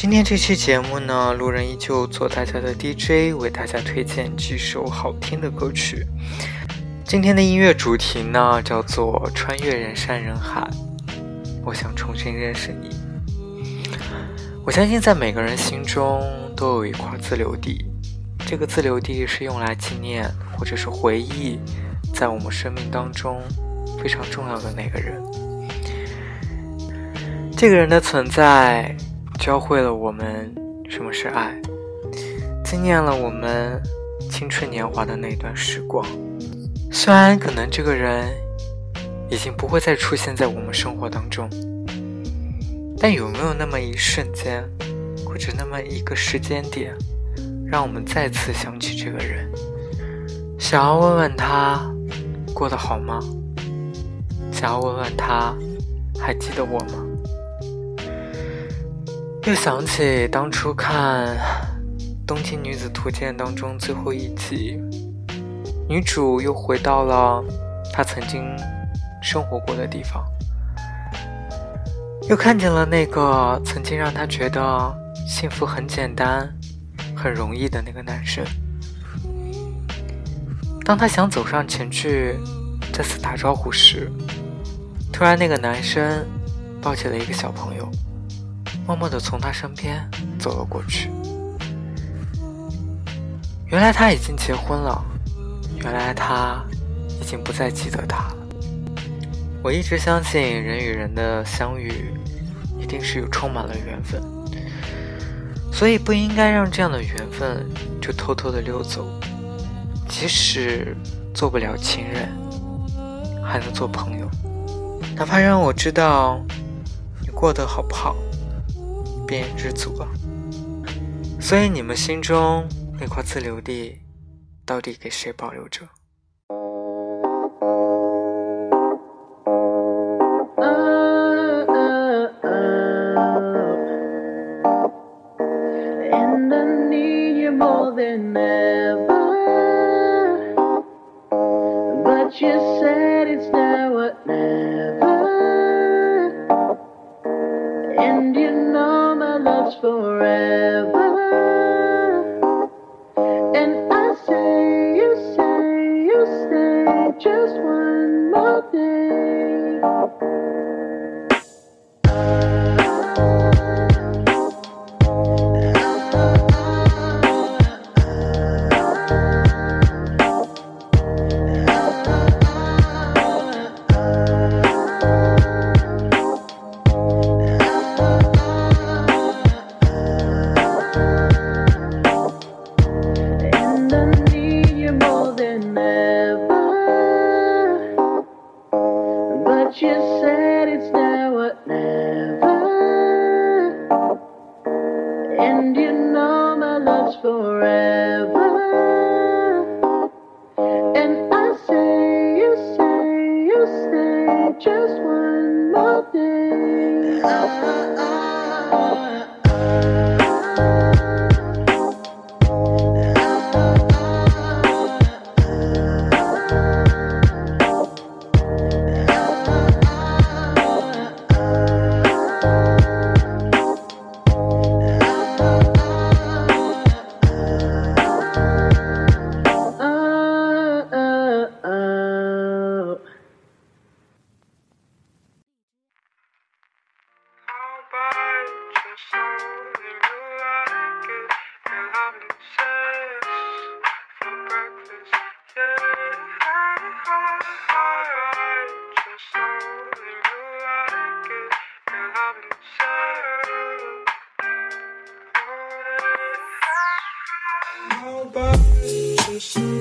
今天这期节目呢，路人依旧做大家的 DJ，为大家推荐几首好听的歌曲。今天的音乐主题呢，叫做《穿越人山人海》，我想重新认识你。我相信在每个人心中都有一块自留地，这个自留地是用来纪念或者是回忆，在我们生命当中非常重要的那个人。这个人的存在。教会了我们什么是爱，纪念了我们青春年华的那段时光。虽然可能这个人已经不会再出现在我们生活当中，但有没有那么一瞬间，或者那么一个时间点，让我们再次想起这个人，想要问问他过得好吗？想要问问他还记得我吗？又想起当初看《东京女子图鉴》当中最后一集，女主又回到了她曾经生活过的地方，又看见了那个曾经让她觉得幸福很简单、很容易的那个男生。当她想走上前去再次打招呼时，突然那个男生抱起了一个小朋友。默默地从他身边走了过去。原来他已经结婚了，原来他已经不再记得他了。我一直相信人与人的相遇一定是有充满了缘分，所以不应该让这样的缘分就偷偷的溜走。即使做不了情人，还能做朋友，哪怕让我知道你过得好不好。便知足啊。所以你们心中那块自留地，到底给谁保留着？Ever. But you said it's forever. just one more day. appreciate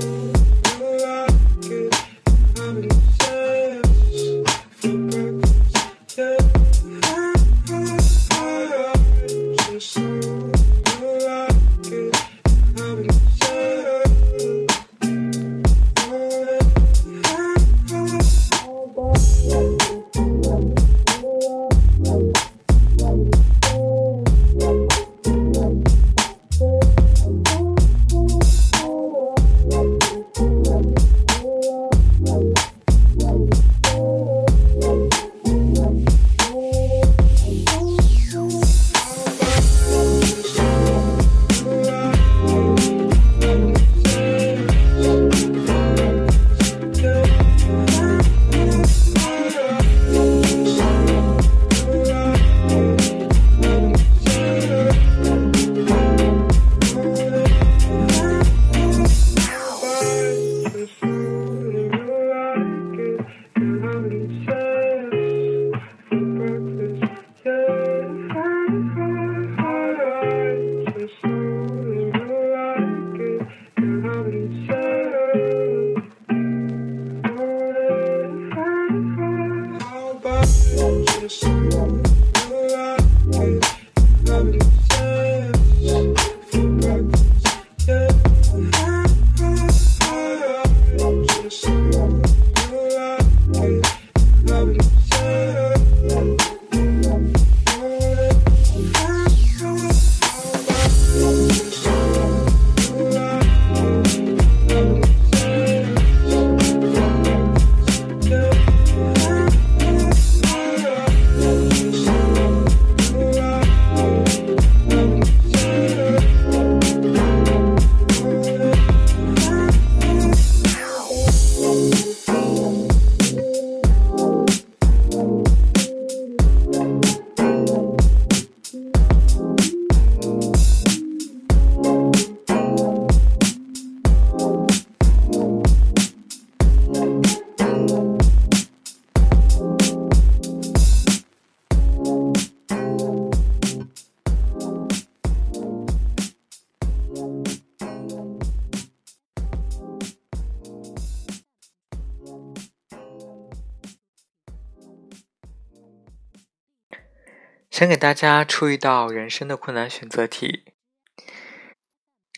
想给大家出一道人生的困难选择题。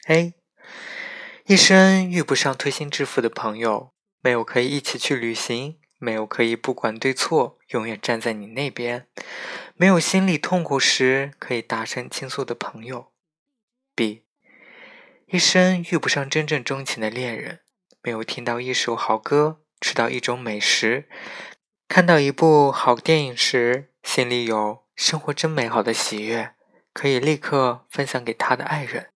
A，一生遇不上推心置腹的朋友，没有可以一起去旅行，没有可以不管对错永远站在你那边，没有心里痛苦时可以大声倾诉的朋友。B，一生遇不上真正钟情的恋人，没有听到一首好歌，吃到一种美食，看到一部好电影时，心里有。生活真美好的喜悦，可以立刻分享给他的爱人。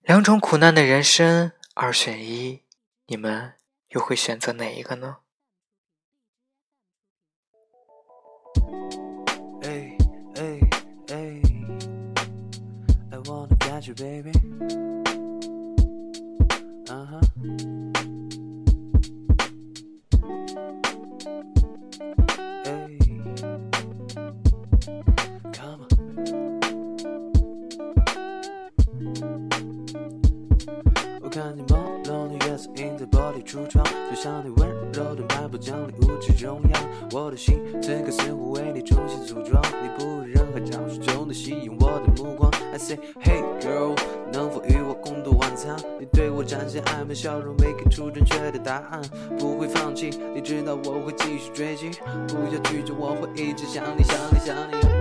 两种苦难的人生，二选一，你们又会选择哪一个呢？玻璃橱窗，就像你温柔的摆布，将你舞池中央我的心此刻似乎为你重新组装，你不任何招数就能吸引我的目光。I say Hey girl，能否与我共度晚餐？你对我展现暧昧笑容，没给出正确的答案。不会放弃，你知道我会继续追击。不要拒绝，我会一直想你想你想你。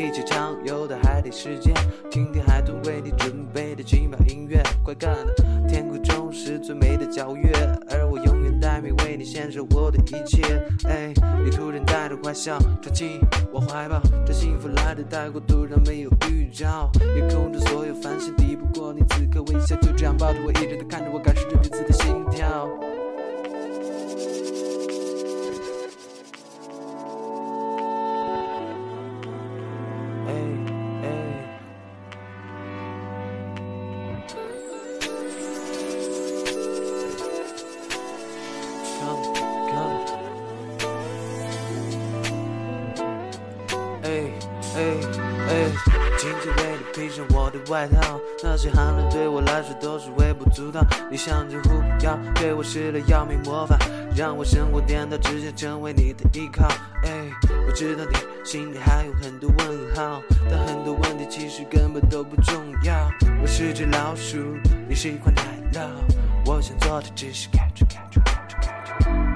一起畅游到海底世界，听听海豚为你准备的奇妙音乐。乖乖的，天空中是最美的皎月，而我永远待命，为你献上我的一切。诶，你突然带着坏笑闯进我怀抱，这幸福来得太过突然，没有预兆。夜空中所有繁星，抵不过你此刻微笑。就这样抱着我，一直地看着我，感受着彼此的心跳。哎哎，今天为你披上我的外套，那些寒冷对我来说都是微不足道。你像只狐妖，对我施了妖媚魔法，让我生活颠倒，只想成为你的依靠。哎，我知道你心里还有很多问号，但很多问题其实根本都不重要。我是只老鼠，你是一块奶酪，我想做的只是看着看着看着看着。